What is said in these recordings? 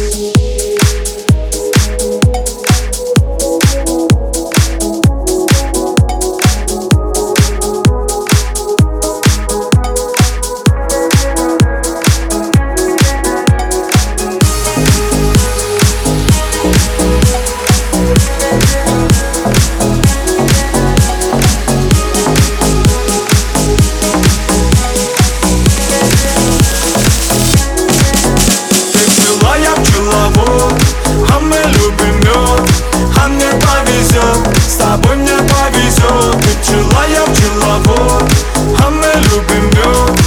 Ты любим мед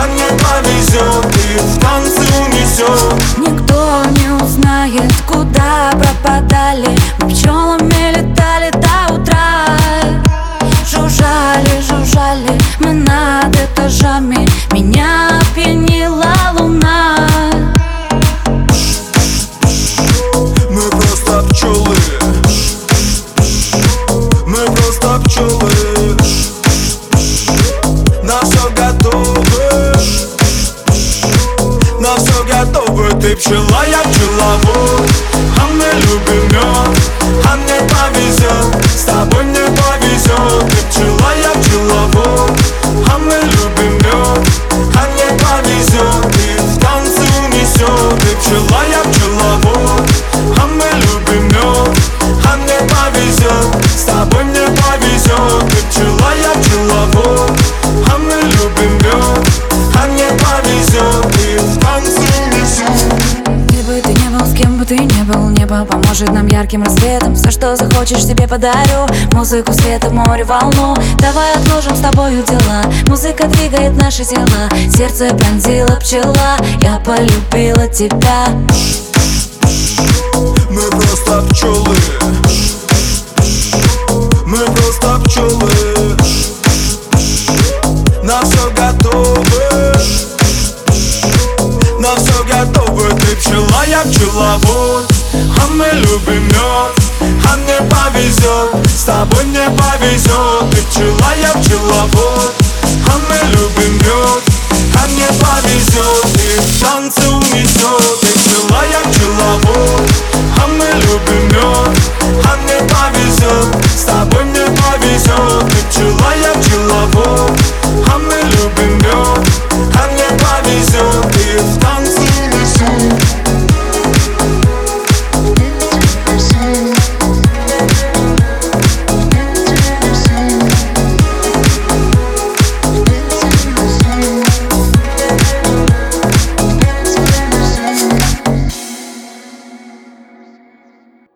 А мне повезет И в танцы унесет Никто не узнает, готовы Ты пчела, я пчеловод. А мы любим мед А мне повезет Небо поможет нам ярким рассветом. Все, что захочешь, тебе подарю. Музыку, света, море, волну. Давай отложим с тобою дела. Музыка двигает наши тела. Сердце пронзила пчела. Я полюбила тебя. Мы просто пчелы. Мы просто пчелы. На все готовы. На все готовы. Ты пчела, я пчеловод А мы любим мед А мне повезет С тобой мне повезет Ты пчела, я пчеловод